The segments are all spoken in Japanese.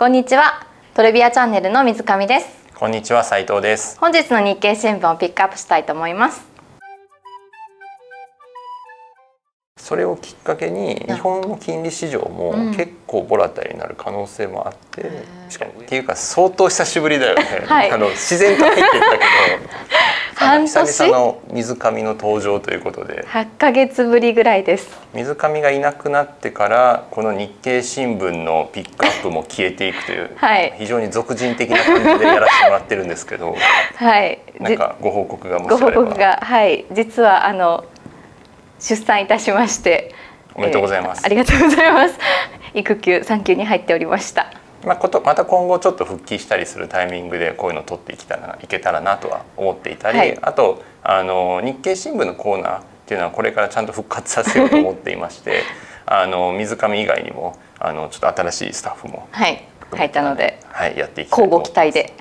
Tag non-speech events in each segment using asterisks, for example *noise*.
こんにちは。トレビアチャンネルの水上です。こんにちは斉藤です。本日の日経新聞をピックアップしたいと思います。それをきっかけに日本の金利市場も結構ボラタイルになる可能性もあって、うん、しかもっていうか相当久しぶりだよね、はい、あの自然と入ってったけど *laughs* 半年？久々の水上の登場ということで。8か月ぶりぐらいです。水上がいなくなってからこの日経新聞のピックアップも消えていくという、はい、非常に俗人的な感じでやらせてもらってるんですけど *laughs* はい。なんかご報告がもしあれば。ご報告がはい。実はあの出産いたしまして。おめでとうございます、えー、ありがとうございます。育休産休に入っておりましたまあ、ことまた今後ちょっと復帰したりするタイミングでこういうのを取っていきたらいけたらなとは思っていたり、はい、あとあの日経新聞のコーナーっていうのはこれからちゃんと復活させようと思っていまして *laughs* あの水上以外にもあのちょっと新しいスタッフもはい。入ったので、はい、やっていきたい交互期待で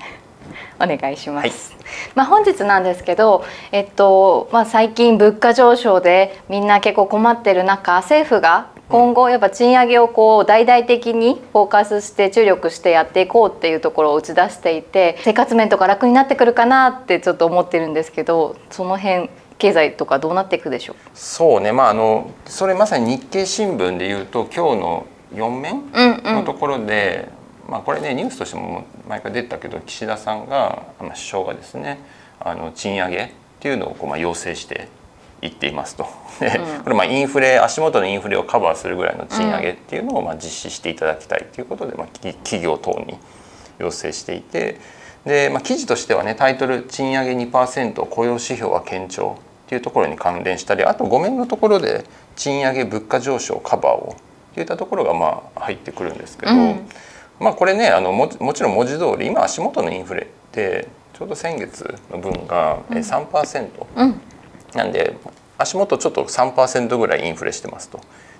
お願いします。はい。まあ、本日なんですけど、えっとまあ、最近物価上昇でみんな結構困ってる中政府が今後やっぱ賃上げをこう大々的にフォーカスして注力してやっていこうっていうところを打ち出していて生活面とか楽になってくるかなってちょっと思ってるんですけどその辺経済とかどうなっていくでしょう？そうね。まああのそれまさに日経新聞でいうと今日の4面のところで、うんうん、まあ、これねニュースとしても毎回出てたけど岸田さんが、まあ、首相がですねあの賃上げっていうのをこう、まあ、要請して言っていますと。で、これまあインフレ足元のインフレをカバーするぐらいの賃上げっていうのをまあ実施していただきたいということで、まあ、企業等に要請していてで、まあ、記事としてはねタイトル「賃上げ2%雇用指標は堅調」っていうところに関連したりあと5面のところで「賃上げ物価上昇カバーを」といったところがまあ入ってくるんですけど、うん、まあこれねあのももちろん文字通り今足元のインフレってちょうど先月の分が3%、うん、なんで足元ちょっと3%ぐらいインフレしてますと。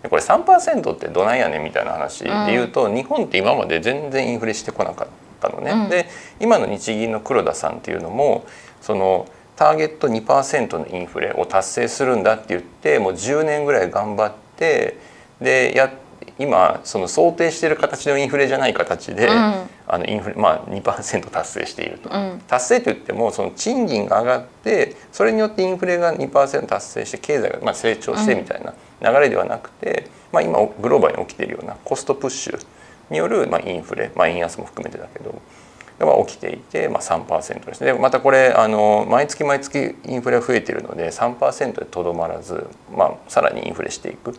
これ3%ってどないやねんみたいな話で言うと、うん、日本って今まで全然インフレしてこなかったのね。うん、で今の日銀の黒田さんっていうのもそのターゲット2%のインフレを達成するんだって言ってもう10年ぐらい頑張ってでや今その想定している形のインフレじゃない形で、うん、あのインフレまあ2%達成していると、うん、達成といってもその賃金が上がってそれによってインフレが2%達成して経済がまあ成長してみたいな流れではなくて、まあ、今グローバルに起きているようなコストプッシュによるまあインフレ、まあ、円安も含めてだけど。が起きていて、まあ、3%ですでまたこれあの毎月毎月インフレが増えているので3%でとどまらず、まあ、さらにインフレしていく。っ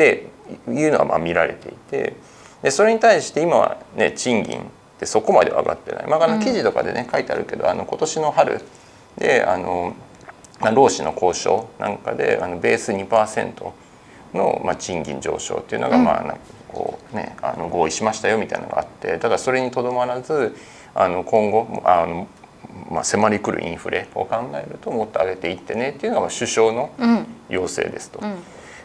ていうのはまあ見られていてでそれに対して今はね賃金ってそこまで上がってない、まあ、あの記事とかでね書いてあるけどあの今年の春であの、まあ、労使の交渉なんかであのベース2%の、まあ、賃金上昇っていうのが、まあなんかこうね、あの合意しましたよみたいなのがあってただそれにとどまらずあの今後あのまあ、迫りくるインフレを考えるともっと上げていってねっていうのが首相の要請ですと。うんうん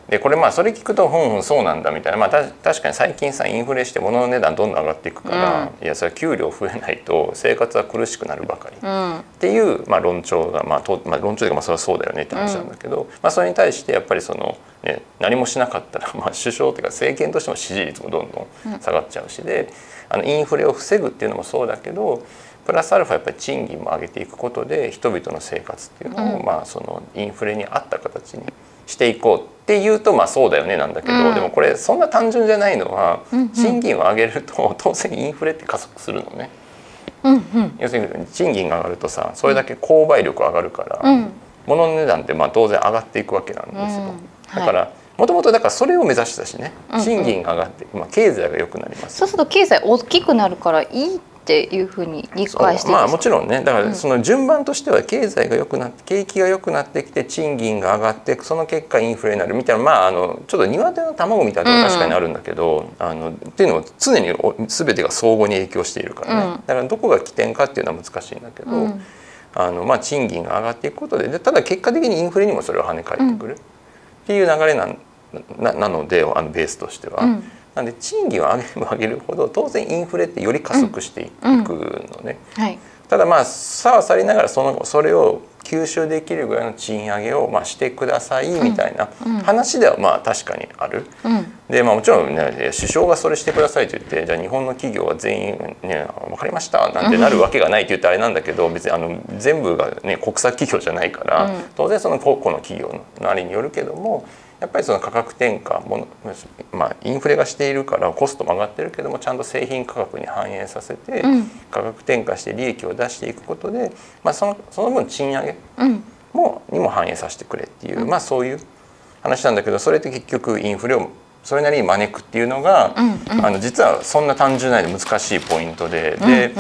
でこれまあそれ聞くとふんふんそうなんだみたいな、まあ、た確かに最近さインフレして物の値段どんどん上がっていくから、うん、いやそれは給料増えないと生活は苦しくなるばかり、うん、っていう、まあ、論調が、まあとまあ、論調というかまあそれはそうだよねって話なんだけど、うん、まあ、それに対してやっぱりその、ね、何もしなかったら、まあ、首相というか政権としても支持率もどんどん。下がっちゃうしであのインフレを防ぐっていうのもそうだけどプラスアルファやっぱり賃金も上げていくことで人々の生活っていうのを、まあ、そのインフレに合った形にしていこうっていうとまあそうだよねなんだけど、うん、でもこれそんな単純じゃないのは、賃金を上げると *laughs* 当然インフレって加速するのね。うんうん、要するに賃金が上がるとさそれだけ購買力上がるから、うん、物の値段ってまあ当然上がっていくわけなんですよ。だから、もともとだからそれを目指したしね。賃金が上がって、まあ、経済が良くなります。そうすると経済大きくなるからいいっていうふうに理解してまあもちろんね。だからその順番としては経済が良くなって景気が良くなってきて賃金が上がってその結果インフレになるみたいな。まああのちょっと庭手の卵みたいなのは確かにあるんだけど、うん、あのっていうのは常に全てが相互に影響しているからね、うん、だからどこが起点かっていうのは難しいんだけど、うん、あのまあ賃金が上がっていくことででただ結果的にインフレにもそれを跳ね返ってくる。っていう流れなんななのであのベースとしては。なんで賃金を上げれば上げるほど当然インフレってより加速していくのね。うんはい、ただまあさはさりながらそのそれを吸収できるぐらいの賃上げをまあしてくださいみたいな話ではまあ確かにある。うん、でまあもちろんね首相がそれしてくださいと言ってじゃあ日本の企業は全員ね分かりましたなんてなるわけがないって言ってあれなんだけど別にあの全部がね国策企業じゃないから、当然その個々の企業のあれによるけども。やっぱりその価格転嫁もまあ、インフレがしているからコストも上がってるけどもちゃんと製品価格に反映させて、価格転嫁して利益を出していくことで、まあ、そのその分賃上げも、にも反映させてくれっていう、まあ、そういう話なんだけどそれって結局インフレをそれなりに招くっていうのが、あの実はそんな単純なで難しいポイントで。で、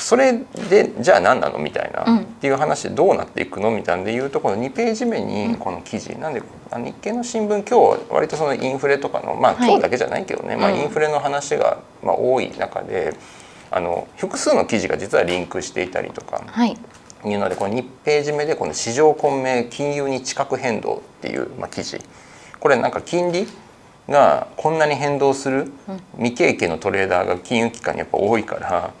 それでじゃあ何なのみたいな、うん、っていう話でどうなっていくのみたいなでいうとこの2ページ目にこの記事、うん、なんで日経の新聞今日は割とそのインフレとかのまあ今日だけじゃないけどね、はい、まあ、インフレの話がまあ多い中であの複数の記事が実はリンクしていたりとか。はい。いうのでこの2ページ目でこの市場混迷金融に地殻変動っていう、まあ、記事。これなんか金利がこんなに変動する未経験のトレーダーが金融機関にやっぱ多いから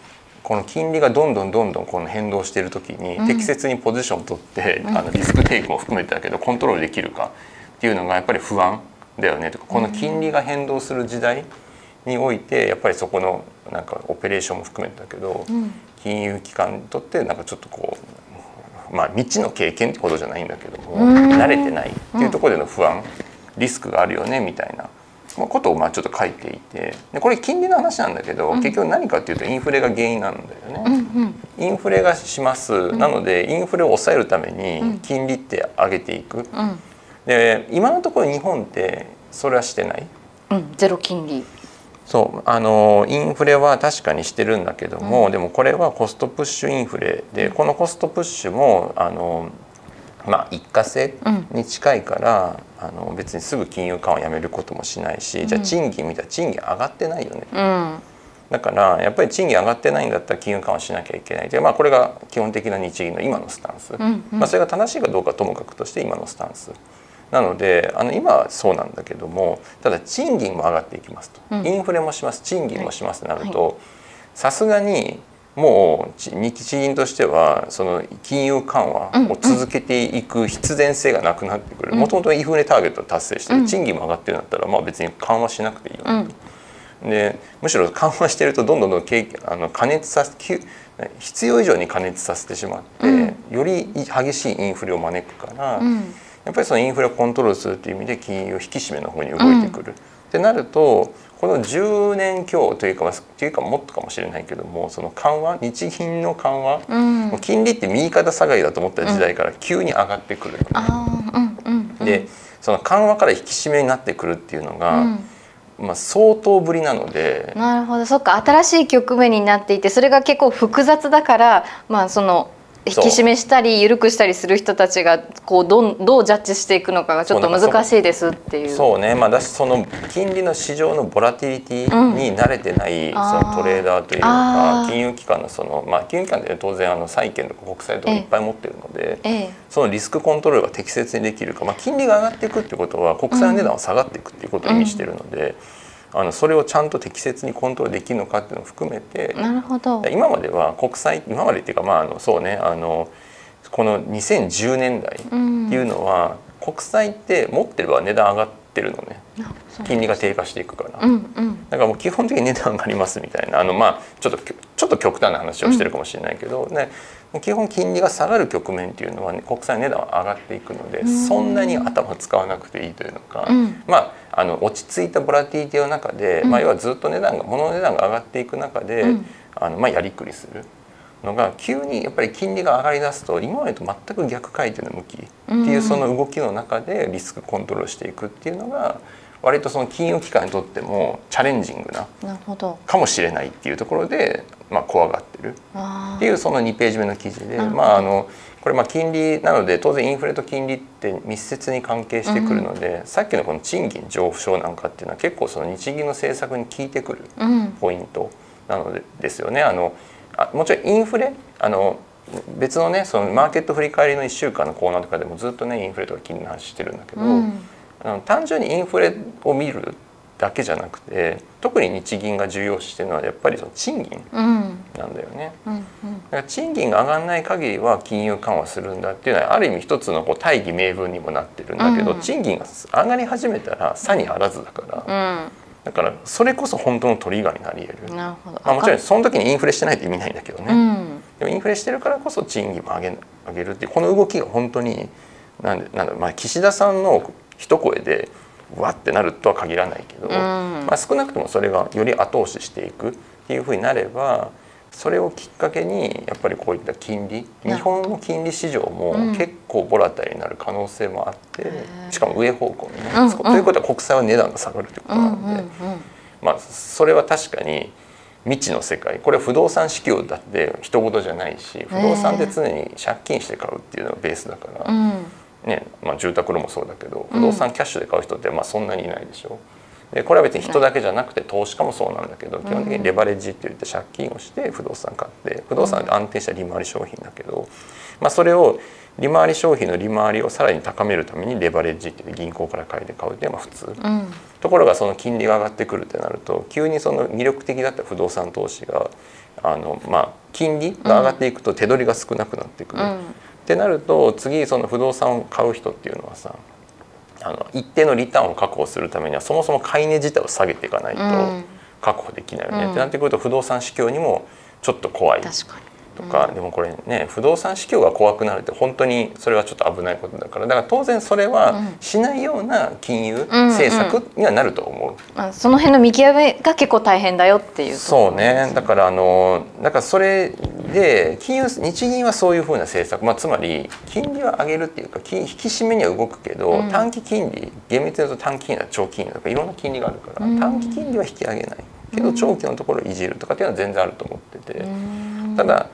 この金利がどんどんどんどんこの変動している時に適切にポジションを取って、うん、あのリスクテイクも含めてだけどコントロールできるかっていうのがやっぱり不安だよね。とかこの金利が変動する時代においてやっぱりそこのなんかオペレーションも含めてだけど、うん、金融機関にとってなんかちょっとこうまあ未知の経験ってことじゃないんだけども慣れてないっていうところでの不安リスクがあるよねみたいな。ことをまあちょっと書いていてでこれ金利の話なんだけど、うん、結局何かっていうとインフレが原因なんだよね。うんうん、インフレがします、うん、なのでインフレを抑えるために金利って上げていく。うん、で今のところ日本ってそれはしてない？ゼロ金利。そう。あのインフレは確かにしてるんだけども、でもこれはコストプッシュインフレでこのコストプッシュもあのまあ、一過性に近いから、うん、あの別にすぐ金融緩和やめることもしないし、うん、じゃあ賃金見たら賃金上がってないよね、うん、だからやっぱり賃金上がってないんだったら金融緩和しなきゃいけない。で、まあ、これが基本的な日銀の今のスタンス、うんまあ、それが正しいかどうかともかくとして今のスタンス。なのであの今はそうなんだけどもただ賃金も上がっていきますと、インフレもします。賃金もしますとなるとさすがにもう日銀としてはその金融緩和を続けていく必然性がなくなってくる。もともとインフレターゲットを達成してる賃金も上がってるんだったらまあ別に緩和しなくていいよ。ねと。でむしろ緩和してるとどんどんどん *laughs* あの加熱させ必要以上に加熱させてしまって、より激しいインフレを招くから、やっぱりそのインフレをコントロールするという意味で金融引き締めの方に動いてくる。ってなるとこの10年強というかというかもっとかもしれないけどもその緩和日銀の緩和、うん、金利って右肩下がりだと思った時代から急に上がってくる、ね、でその緩和から引き締めになってくるっていうのが、うん。まあ、相当ぶりなので。なるほど。そっか新しい局面になっていてそれが結構複雑だから、まあ、その引き締めしたり緩くしたりする人たちがこうどどうジャッジしていくのかがちょっと難しいですっていう。そうね。まあだしその金利の市場のボラティリティに慣れてない、そのトレーダーというか金融機関のそのまあ金融機関で当然あの債券とか国債とかいっぱい持ってるので、ええ、そのリスクコントロールが適切にできるか、まあ、金利が上がっていくってことは国債の値段は下がっていくっていうことを意味してるので。うんあのそれをちゃんと適切にコントロールできるのかっていうのを含めてなるほど。今までは国債今までっていうかまああのそうねあのこの2010年代っていうのは、うん、国債って持ってれば値段上がってるのね。金利が低下していくから、うんうん、だからもう基本的に値段上がりますみたいな。あのまあちょっとちょっと極端な話をしてるかもしれないけど、ね、基本金利が下がる局面っていうのは、ね、国債値段は上がっていくのでそんなに頭使わなくていいというのか、うん、まああの落ち着いたボラティティの中で、まあ、要はずっと値段が物の値段が上がっていく中で、あのまあ、やりくりする。のが急にやっぱり金利が上がりだすと今までと全く逆回転の向きっていうその動きの中でリスクコントロールしていくっていうのが割とその金融機関にとってもチャレンジングなかもしれないっていうところで、まあ、怖がってるっていうその2ページ目の記事で、まあ、あのこれまあ金利なので当然インフレと金利って密接に関係してくるので、うん、さっきのこの賃金上昇なんかっていうのは結構その日銀の政策に効いてくるポイントなのでですよね。あのあもちろんインフレあの別のねそのマーケット振り返りの1週間のコーナーとかでもずっとねインフレとか金利の話してるんだけど、うん、あの単純にインフレを見るだけじゃなくて特に日銀が重要視してるのはやっぱりその賃金なんだよね。うんうん、だから賃金が上がらない限りは金融緩和するんだっていうのはある意味一つのこう大義名分にもなってるんだけど、うん、賃金が上がり始めたら差にあらずだから。だからそれこそ本当のトリガーになり得る。なるほど、まあ、もちろんその時にインフレしてないと意味ないんだけどね、うん、でもインフレしてるからこそ賃金も上げ上げるっていうこの動きが本当になんでなんだまあ岸田さんの一声でわってなるとは限らないけど、うん、まあ、少なくともそれがより後押ししていくっていうふうになればそれをきっかけにやっぱりこういった金利日本の金利市場も結構ボラタイルになる可能性もあって、うん、しかも上方向にね、うんうん、ということは国債は値段が下がるということなので、うんうんうん、まあそれは確かに未知の世界。これ不動産市況だって人事じゃないし不動産って常に借金して買うっていうのがベースだから。ねまあ、住宅ローンもそうだけど不動産キャッシュで買う人ってまあそんなにいないでしょ。でこれは別に人だけじゃなくて投資家もそうなんだけど基本的にレバレッジって言って借金をして不動産買って不動産って安定した利回り商品だけど、まあ、それを利回り商品の利回りをさらに高めるためにレバレッジって言って銀行から借りて買うっていうのが普通、うん、ところがその金利が上がってくるってなると急にその魅力的だった不動産投資があの、まあ、金利が上がっていくと手取りが少なくなってくる。うんってなると次その不動産を買う人っていうのはさあの一定のリターンを確保するためにはそもそも買い値自体を下げていかないと確保できないよね、うん、ってなってくると不動産市況にもちょっと怖い。確かにとか、でもこれね不動産市況が怖くなるって本当にそれはちょっと危ないことだから。だから当然それはしないような金融政策にはなると思う、うんうん、その辺の見極めが結構大変だよっていうそうね。だからあのだからそれで金融日銀はそういうふうな政策、まあ、つまり金利は上げるっていうか引き締めには動くけど、うん、短期金利厳密に言うと短期金利は長期金利とかいろんな金利があるから、短期金利は引き上げない。けど長期のところをいじるとかっていうのは全然あると思ってて、ただ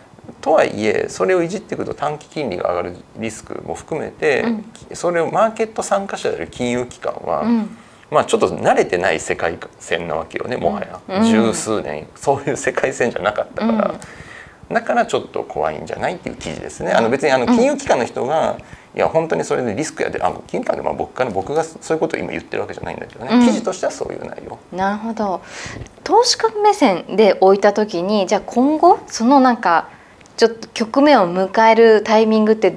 とはいえそれをいじっていくと短期金利が上がるリスクも含めて、うん、それをマーケット参加者である金融機関は、うん、まあちょっと慣れてない世界線なわけよねもはや、うん、十数年。そういう世界線じゃなかったから、だからちょっと怖いんじゃないっていう記事ですね。あの別にあの金融機関の人が、いや本当にそれでリスクやであ金融機関でまあ僕から僕がそういうことを今言ってるわけじゃないんだけどね、記事としてはそういう内容。なるほど。投資家目線で置いた時にじゃあ今後そのなんかちょっと局面を迎えるタイミングって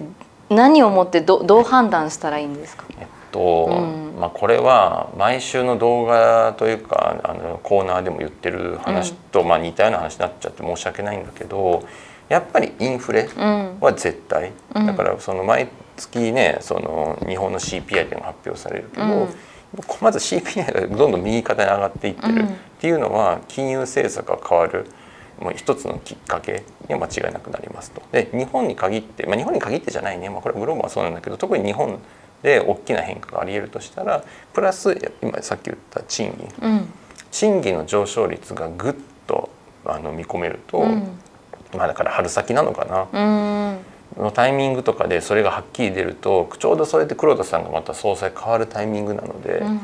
何をもってどどう判断したらいいんですか、えっと、うん、まあ、これは毎週の動画というかあのコーナーでも言ってる話と、うん、まあ、似たような話になっちゃって申し訳ないんだけどやっぱりインフレは絶対、うん、だからその毎月ねその日本の CPI っていうのが発表されるけど、まず CPI がどんどん右肩に上がっていってるっていうのは金融政策が変わる。もう一つのきっかけには間違いなくなりますと。で日本に限って、まあ、日本に限ってじゃないね、まあ、これグローバルはそうなんだけど特に日本で大きな変化がありえるとしたらプラス今さっき言った賃金、うん、賃金の上昇率がぐっとあの見込めると、うん、まあだから春先なのかな。のタイミングとかでそれがはっきり出るとちょうどそれで黒田さんがまた総裁変わるタイミングなので、うん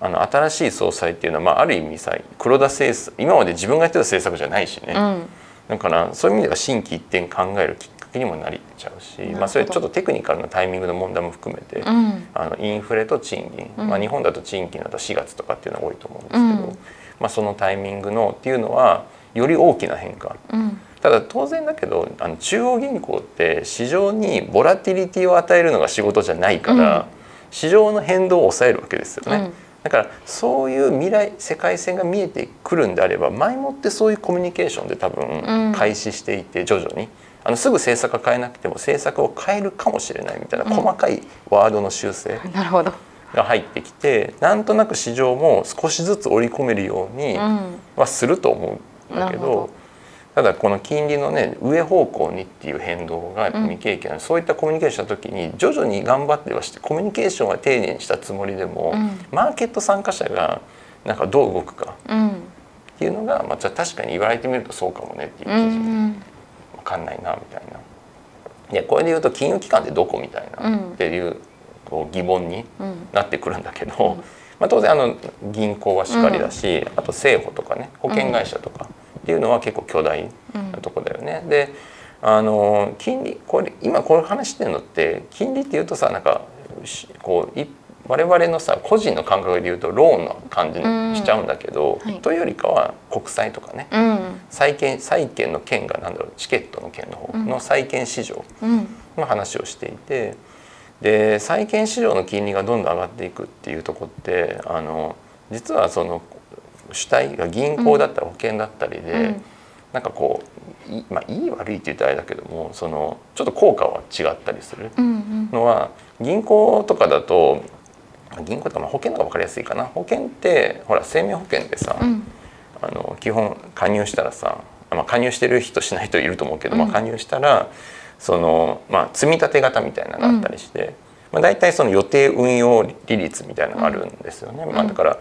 あの新しい総裁っていうのは、まあ、ある意味さ黒田政策今まで自分がやってた政策じゃないしね、うん、だからそういう意味では心機一転考えるきっかけにもなりちゃうし、まあ、それちょっとテクニカルなタイミングの問題も含めて、うん、あのインフレと賃金、うん、まあ、日本だと賃金だと4月とかっていうのが多いと思うんですけど、まあ、そのタイミングのっていうのはより大きな変化。ただ当然だけどあの中央銀行って市場にボラティリティを与えるのが仕事じゃないから、市場の変動を抑えるわけですよね。だからそういう未来世界線が見えてくるんであれば前もってそういうコミュニケーションで多分開始していて徐々に。あのすぐ政策変えなくても政策を変えるかもしれないみたいな細かいワードの修正 *laughs* が入ってきて、なんとなく市場も少しずつ織り込めるようにはすると思うんだけど。ただこの金利のね上方向にっていう変動が未経験な、うん、そういったコミュニケーションした時に徐々に頑張ってはしてコミュニケーションは丁寧にしたつもりでも、うん、マーケット参加者がなんかどう動くか。っていうのが、まあ、じゃあ確かに言われてみるとそうかもねっていう記事で、分かんないなみたいな。でこれで言うと金融機関ってどこみたいな。っていうこう疑問になってくるんだけど、まあ、当然あの銀行はしかりだし、あと政府とかね保険会社とか。っていうのは結構巨大なとこだよね。うん、であの金利これ今これ話してるのって金利っていうとさなんかこう我々のさ個人の感覚で言うとローンの感じにしちゃうんだけど、うん。はい、というよりかは国債とかね、うん、債券債券の券が何だろうチケットの券の方の債券市場の話をしていて、で債券市場の金利がどんどん上がっていくっていうとこってあの実はその主体が銀行だったり保険だったりで、うん、なんかこうい,、まあ、いい悪いって言ったらあれだけどもそのちょっと効果は違ったりするのは、銀行とかだと銀行とかまあ保険の方が分かりやすいかな。保険ってほら生命保険でさ、うん、あの基本加入したらさ、まあ、加入してる人しない人いると思うけど、うん、まあ、加入したらその、まあ、積み立て型みたいなのがあったりして、うん、まあ、大体その予定運用利率みたいなのがあるんですよね。まあ、だから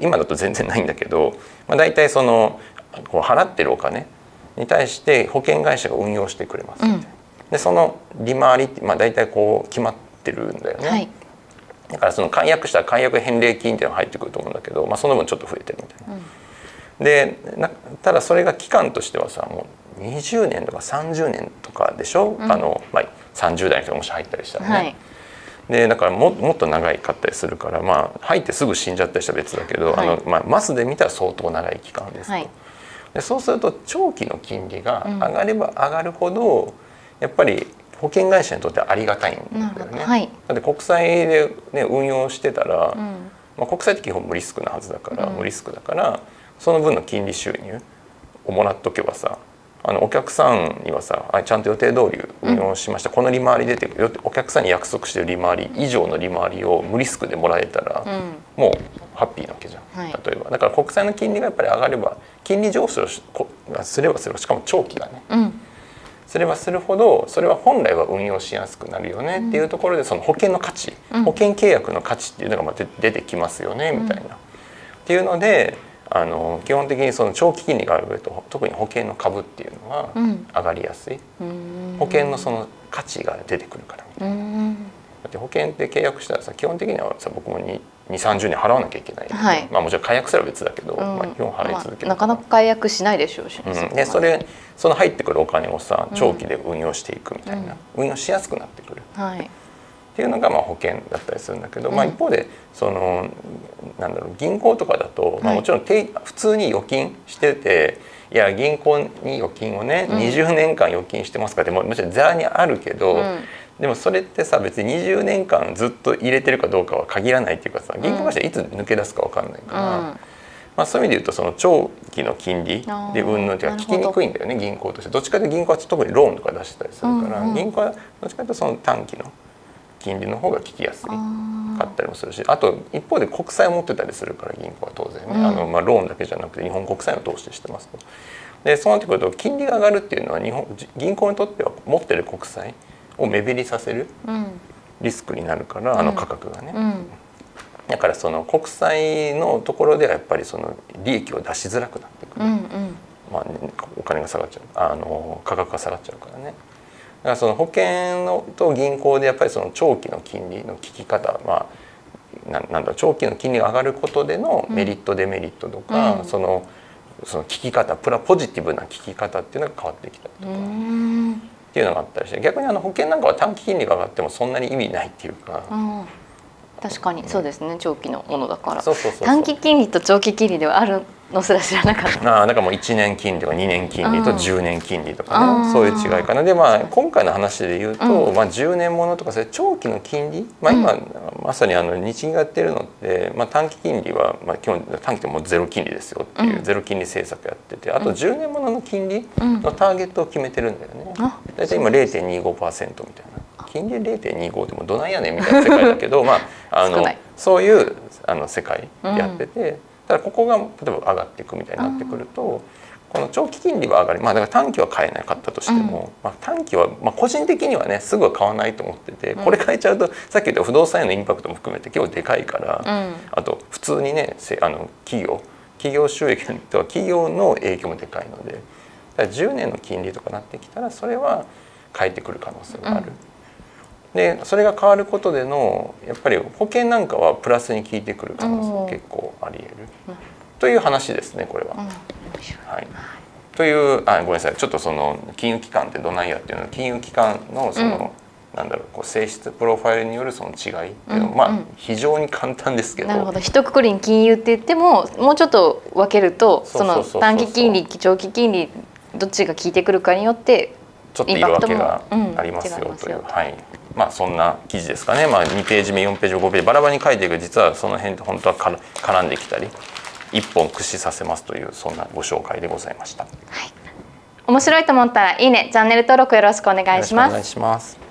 今だと全然ないんだけど、まあ、大体そのこう払ってるお金に対して保険会社が運用してくれますみたいな。でその利回りって、まあ、大体こう決まってるんだよね。はいだからその解約したら解約返礼金っていうのが入ってくると思うんだけど、まあ、その分ちょっと増えてるみたいな。うん、でただそれが期間としてはさもう20年とか30年とかでしょ、うん、あのまあ、30代の人がもし入ったりしたらね。はい、でだからももっと長いかったりするから、まあ、入ってすぐ死んじゃったりしたら別だけど、はい、あのまあ、マスで見たら相当長い期間ですと。はい、でそうすると長期の金利が上がれば上がるほど、やっぱり保険会社にとってはありがたいんだよね。はい、だって国債で、ね、運用してたら、うん、まあ、国債って基本無リスクなはずだから、うん、無リスクだからその分の金利収入をもらっとけばさあのお客さんにはさあちゃんと予定通り運用しました、うん、この利回り出てお客さんに約束してる利回り以上の利回りを無リスクでもらえたら、もうハッピーなわけじゃん、はい、例えば。だから国債の金利がやっぱり上がれば金利上昇すればすればしかも長期がね、すればするほどそれは本来は運用しやすくなるよねっていうところでその保険の価値、うん、保険契約の価値っていうのがまた出てきますよねみたいな。うん、っていうのであの基本的にその長期金利が上がると特に保険の株っていうのは上がりやすい、うん、保険のその価値が出てくるからみたいな。だって保険って契約したらさ基本的にはさ僕も2 3 0年払わなきゃいけない、はい、まあ、もちろん解約すら別だけど、うん、まあ、基本払い続ける、まあ、なかなか解約しないでしょうし、ね、うん、で。それその入ってくるお金をさ長期で運用していくみたいな、うん、運用しやすくなってくる、はい、っていうのがまあ保険だったりするんだけど、まあ、一方でそのなんだろう銀行とかだと、まあ、もちろん普通に預金してていや銀行に預金をね、うん、20年間預金してますかってももちろんざらにあるけど、でもそれってさ別に20年間ずっと入れてるかどうかは限らないっていうかさ銀行会社いつ抜け出すか分かんないから、うん、まあ、そういう意味で言うとその長期の金利でうんぬんっていうか聞きにくいんだよね銀行として。どっちかというと銀行は特にローンとか出してたりするから、うんうん、銀行はどっちかというとその短期の金利の方が聞きやすい。かったりもするしあと一方で国債を持ってたりするから銀行は当然ね、うん、あのまあ、ローンだけじゃなくて日本国債を通してしてますと。でそうなってくると金利が上がるっていうのは日本銀行にとっては持ってる国債を目減りさせるリスクになるから、あの価格がね。だからその国債のところではやっぱりその利益を出しづらくなってくる、うんうん、まあ、お金が下がっちゃう。あの価格が下がっちゃうからね。だからその保険のと銀行でやっぱりその長期の金利の効き方まあななんだ長期の金利が上がることでのメリット、デメリットとか、うん、そのその効き方プラポジティブな効き方っていうのが変わってきたりとか。っていうのがあったりして逆にあの保険なんかは短期金利が上がってもそんなに意味ないっていうか。うん。確かに。そうですね。長期のものだから。短期金利と長期金利ではあるのすら知らなかった。あなんかもう1年金利とか2年金利と10年金利とかね。そういう違いかな。でまあ今回の話で言うと、うん、まあ、10年ものとかそれ長期の金利、まあ、今、うん、まさにあの日銀がやってるのって、まあ、短期金利は、まあ、基本短期ってもうゼロ金利ですよっていう、ゼロ金利政策やっててあと10年ものの金利のターゲットを決めてるんだよね。大体今0.25%みたいな。金利0.25でもどないやねんみたいな世界だけどまああのそういうあの世界やってて、ただここが例えば上がっていくみたいになってくると、この長期金利は上がりまあだから短期は買えなかったとしても、まあ、短期は、まあ、個人的にはねすぐは買わないと思っててこれ変えちゃうと、さっき言った不動産へのインパクトも含めて結構でかいから、あと普通にねあの企業企業収益とは企業の影響もでかいのでだから10年の金利とかなってきたらそれは変えてくる可能性がある。でそれが変わることでのやっぱり保険なんかはプラスに効いてくる可能性も結構ありえる、という話ですねこれは。はい、というあごめんなさい。ちょっとその金融機関ってどないやっていうのは金融機関のその、なんだろうこう性質プロファイルによるその違いっていうの、うん。うん、まあ非常に簡単ですけど。なるほど。一括りに金融って言ってももうちょっと分けるとその短期金利長期金利どっちが効いてくるかによってちょっと色分けがありますよという、はいまあそんな記事ですかね、まあ、2ページ目4ページ目5ページバラバラに書いていく実はその辺って本当は絡んできたり一本駆使させますというそんなご紹介でございました。はい面白いと思ったらいいねチャンネル登録よろしくお願いします。お願いします